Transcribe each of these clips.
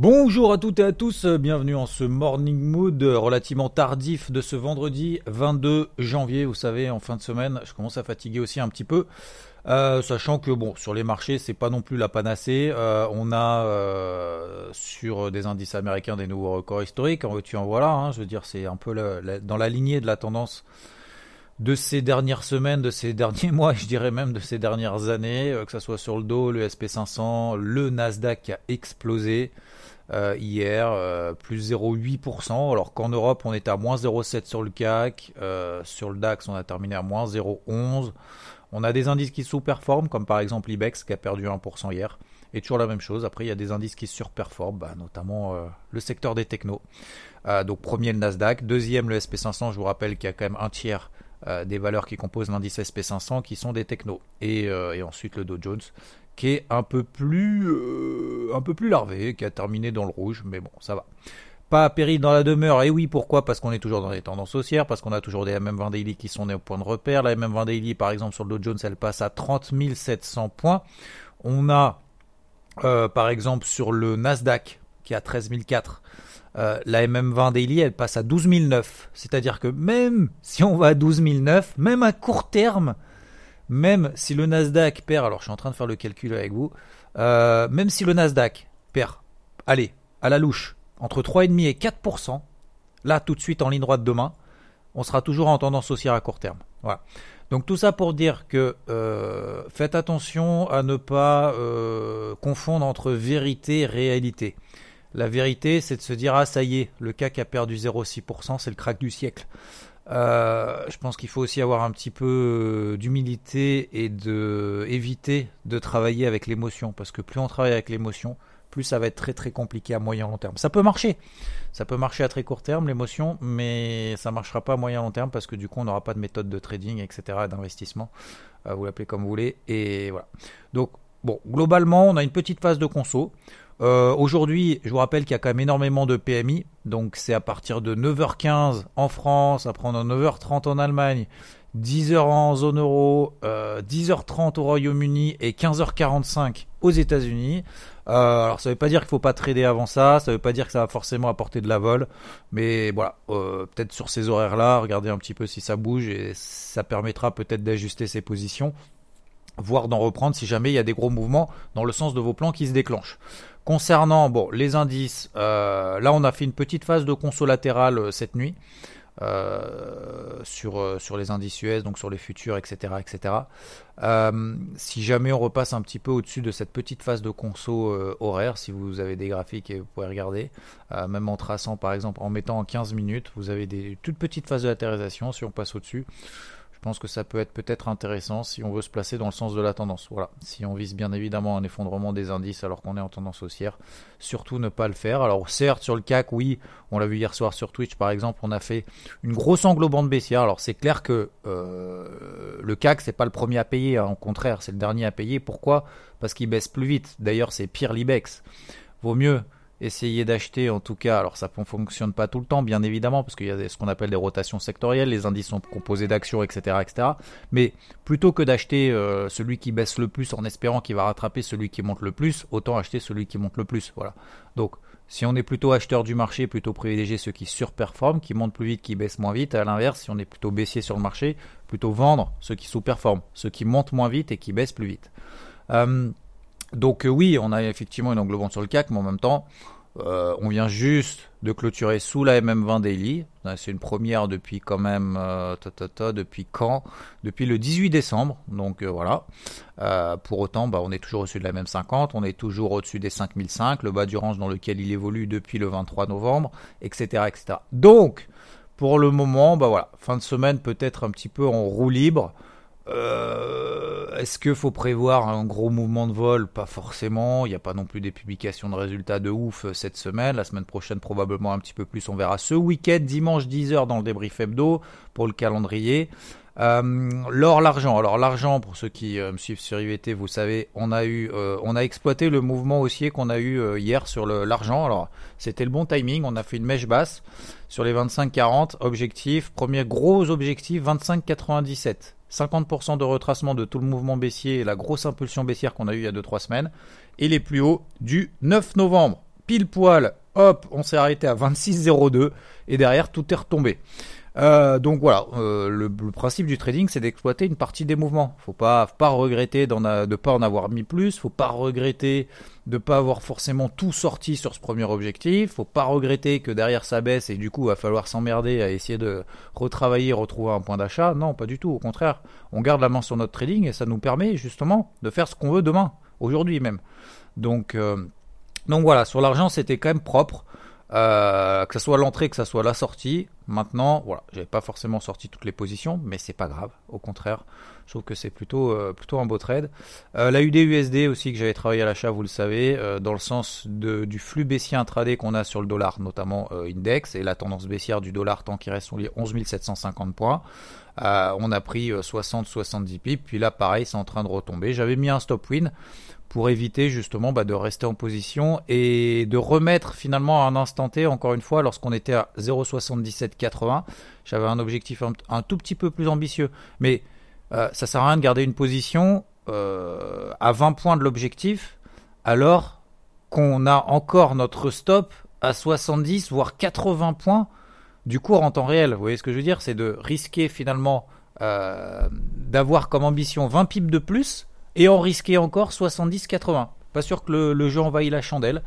Bonjour à toutes et à tous, bienvenue en ce morning mood relativement tardif de ce vendredi 22 janvier. Vous savez, en fin de semaine, je commence à fatiguer aussi un petit peu. Euh, sachant que bon, sur les marchés, c'est pas non plus la panacée. Euh, on a euh, sur des indices américains des nouveaux records historiques. En tu en voilà. Hein, je veux dire, c'est un peu dans la lignée de la tendance de ces dernières semaines, de ces derniers mois, je dirais même de ces dernières années, euh, que ce soit sur le Dow, le SP500, le Nasdaq qui a explosé euh, hier, euh, plus 0,8%, alors qu'en Europe on était à moins 0,7 sur le CAC, sur le DAX on a terminé à moins 0,11. On a des indices qui sous-performent, comme par exemple l'IBEX qui a perdu 1% hier. Et toujours la même chose, après il y a des indices qui surperforment, bah, notamment le secteur des technos. Donc premier le Nasdaq, deuxième le SP500, je vous rappelle qu'il y a quand même un tiers euh, des valeurs qui composent l'indice SP500 qui sont des technos. Et, euh, et ensuite le Dow Jones qui est un peu plus euh, un peu plus larvé, qui a terminé dans le rouge, mais bon, ça va. Pas péri dans la demeure, et oui, pourquoi? Parce qu'on est toujours dans les tendances haussières, parce qu'on a toujours des MM20 Daily qui sont nés au point de repère. La MM20 Daily, par exemple, sur le Dow Jones, elle passe à 30 700 points. On a, par exemple, sur le Nasdaq, qui à 13 004, euh, la MM20 Daily, elle passe à 12 009. C'est-à-dire que même si on va à 12 009, même à court terme, même si le Nasdaq perd, alors je suis en train de faire le calcul avec vous, euh, même si le Nasdaq perd, allez, à la louche, entre 3,5 et 4%, là tout de suite en ligne droite demain, on sera toujours en tendance haussière à court terme. Voilà. Donc tout ça pour dire que euh, faites attention à ne pas confondre entre vérité et réalité. La vérité, c'est de se dire ah ça y est, le CAC a perdu 0,6%, c'est le crack du siècle. Euh, je pense qu'il faut aussi avoir un petit peu euh, d'humilité et de éviter de travailler avec l'émotion parce que plus on travaille avec l'émotion, plus ça va être très très compliqué à moyen long terme. Ça peut marcher, ça peut marcher à très court terme l'émotion, mais ça marchera pas à moyen long terme parce que du coup on n'aura pas de méthode de trading, etc., d'investissement. Euh, vous l'appelez comme vous voulez et voilà. Donc bon, globalement on a une petite phase de conso. Euh, Aujourd'hui, je vous rappelle qu'il y a quand même énormément de PMI, donc c'est à partir de 9h15 en France, après on a 9h30 en Allemagne, 10h en zone euro, euh, 10h30 au Royaume-Uni et 15h45 aux États-Unis. Euh, alors ça veut pas dire qu'il faut pas trader avant ça, ça veut pas dire que ça va forcément apporter de la vol, mais voilà, euh, peut-être sur ces horaires-là, regardez un petit peu si ça bouge et ça permettra peut-être d'ajuster ses positions voire d'en reprendre si jamais il y a des gros mouvements dans le sens de vos plans qui se déclenchent. Concernant les indices, euh, là on a fait une petite phase de conso latérale euh, cette nuit euh, sur, les indices US, donc sur les futurs, etc. etc. Si jamais on repasse un petit peu au-dessus de cette petite phase de conso horaire, si vous avez des graphiques et vous pouvez regarder, même en traçant par exemple, en mettant en 15 minutes, vous avez des toutes petites phases de latérisation, si on passe au-dessus. Je pense que ça peut être peut-être intéressant si on veut se placer dans le sens de la tendance. Voilà. Si on vise bien évidemment un effondrement des indices alors qu'on est en tendance haussière, surtout ne pas le faire. Alors certes sur le CAC, oui, on l'a vu hier soir sur Twitch par exemple, on a fait une grosse englobante baissière. Alors c'est clair que euh, le CAC c'est pas le premier à payer, hein. au contraire c'est le dernier à payer. Pourquoi? Parce qu'il baisse plus vite. D'ailleurs c'est pire l'Ibex. Vaut mieux essayer d'acheter en tout cas, alors ça ne fonctionne pas tout le temps bien évidemment parce qu'il y a ce qu'on appelle des rotations sectorielles, les indices sont composés d'actions etc., etc. Mais plutôt que d'acheter euh, celui qui baisse le plus en espérant qu'il va rattraper celui qui monte le plus, autant acheter celui qui monte le plus. Voilà. Donc si on est plutôt acheteur du marché, plutôt privilégier ceux qui surperforment, qui montent plus vite, qui baissent moins vite. À l'inverse, si on est plutôt baissier sur le marché, plutôt vendre ceux qui sous-performent, ceux qui montent moins vite et qui baissent plus vite. Euh, donc euh, oui, on a effectivement une englobante sur le CAC, mais en même temps, euh, on vient juste de clôturer sous la MM20 Daily. C'est une première depuis quand même, euh, ta, ta, ta, depuis quand? Depuis le 18 décembre. Donc voilà. Pour autant, bah, on est toujours au-dessus de la MM50, on est toujours au-dessus des 5005, le bas du range dans lequel il évolue depuis le 23 novembre, etc., etc. Donc, pour le moment, bah fin de semaine peut-être un petit peu en roue libre. Euh, Est-ce qu'il faut prévoir un gros mouvement de vol? Pas forcément. Il n'y a pas non plus des publications de résultats de ouf euh, cette semaine. La semaine prochaine, probablement un petit peu plus. On verra ce week-end, dimanche 10h dans le débrief hebdo pour le calendrier. Euh, L'or, l'argent. Alors l'argent, pour ceux qui me suivent sur IVT, vous savez, on a eu, on a exploité le mouvement haussier qu'on a eu hier sur l'argent. Alors c'était le bon timing. On a fait une mèche basse sur les 25-40. Objectif, premier gros objectif, 25-97. 50% de retracement de tout le mouvement baissier et la grosse impulsion baissière qu'on a eu il y a 2-3 semaines. Et les plus hauts du 9 novembre. Pile poil, hop, on s'est arrêté à 26,02 et derrière tout est retombé. Euh, donc voilà, euh, le, principe du trading, c'est d'exploiter une partie des mouvements. Faut pas, pas regretter de pas en avoir mis plus. Faut pas regretter de pas avoir forcément tout sorti sur ce premier objectif. Faut pas regretter que derrière ça baisse et du coup va falloir s'emmerder à essayer de retravailler, retrouver un point d'achat. Non, pas du tout. Au contraire, on garde la main sur notre trading et ça nous permet justement de faire ce qu'on veut demain, aujourd'hui même. Donc, euh, donc voilà, sur l'argent, c'était quand même propre. Euh, que ce soit l'entrée, que ce soit la sortie. Maintenant, voilà, j'avais pas forcément sorti toutes les positions, mais c'est pas grave. Au contraire, je trouve que c'est plutôt euh, plutôt un beau trade. Euh, la UD/USD aussi que j'avais travaillé à l'achat, vous le savez, euh, dans le sens du flux baissier intraday qu'on a sur le dollar, notamment index et la tendance baissière du dollar tant qu'il reste sur les 11 750 points. on a pris 60-70 pips, puis là pareil, c'est en train de retomber. J'avais mis un stop win pour éviter justement bah, de rester en position et de remettre finalement à un instant T, encore une fois, lorsqu'on était à 0,7780, j'avais un objectif un, tout petit peu plus ambitieux. Mais euh, ça sert à rien de garder une position euh, à 20 points de l'objectif alors qu'on a encore notre stop à 70 voire 80 points du cours en temps réel. Vous voyez ce que je veux dire? C'est de risquer finalement euh, d'avoir comme ambition 20 pips de plus et en risquer encore 70-80. Pas sûr que le, jeu envahit la chandelle.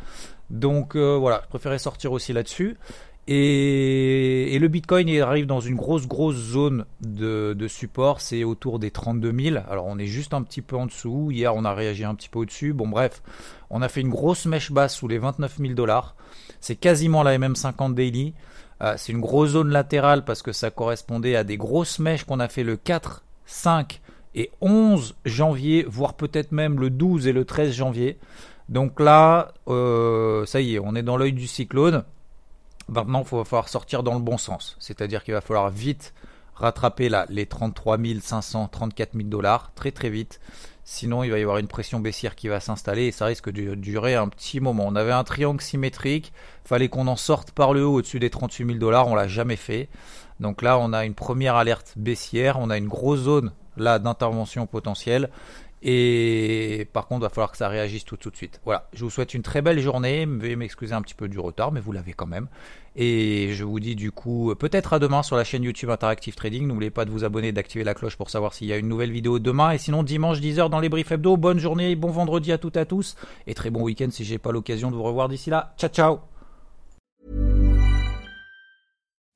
Donc euh, voilà, je préférais sortir aussi là-dessus. Et, et, le Bitcoin il arrive dans une grosse grosse zone de, de support, c'est autour des 32 000. Alors on est juste un petit peu en dessous. Hier on a réagi un petit peu au-dessus. Bon bref, on a fait une grosse mèche basse sous les 29 000 dollars. C'est quasiment la MM50 daily. Euh, c'est une grosse zone latérale parce que ça correspondait à des grosses mèches qu'on a fait le 4, 5 et 11 janvier, voire peut-être même le 12 et le 13 janvier. Donc là, euh, ça y est, on est dans l'œil du cyclone. Maintenant, il va falloir sortir dans le bon sens. C'est-à-dire qu'il va falloir vite rattraper les 33 500, 34 000 dollars, très très vite. Sinon, il va y avoir une pression baissière qui va s'installer et ça risque de durer un petit moment. On avait un triangle symétrique, fallait qu'on en sorte par le haut au-dessus des 38 000 dollars, on l'a jamais fait. Donc là, on a une première alerte baissière, on a une grosse zone là d'intervention potentielle. Et par contre, il va falloir que ça réagisse tout, de suite. Voilà, je vous souhaite une très belle journée. Veuillez m'excuser un petit peu du retard, mais vous l'avez quand même. Et je vous dis du coup, peut-être à demain sur la chaîne YouTube Interactive Trading. N'oubliez pas de vous abonner, d'activer la cloche pour savoir s'il y a une nouvelle vidéo demain. Et sinon, dimanche 10h dans les briefs hebdo. Bonne journée, bon vendredi à toutes et à tous. Et très bon week-end si j'ai pas l'occasion de vous revoir d'ici là. Ciao, ciao!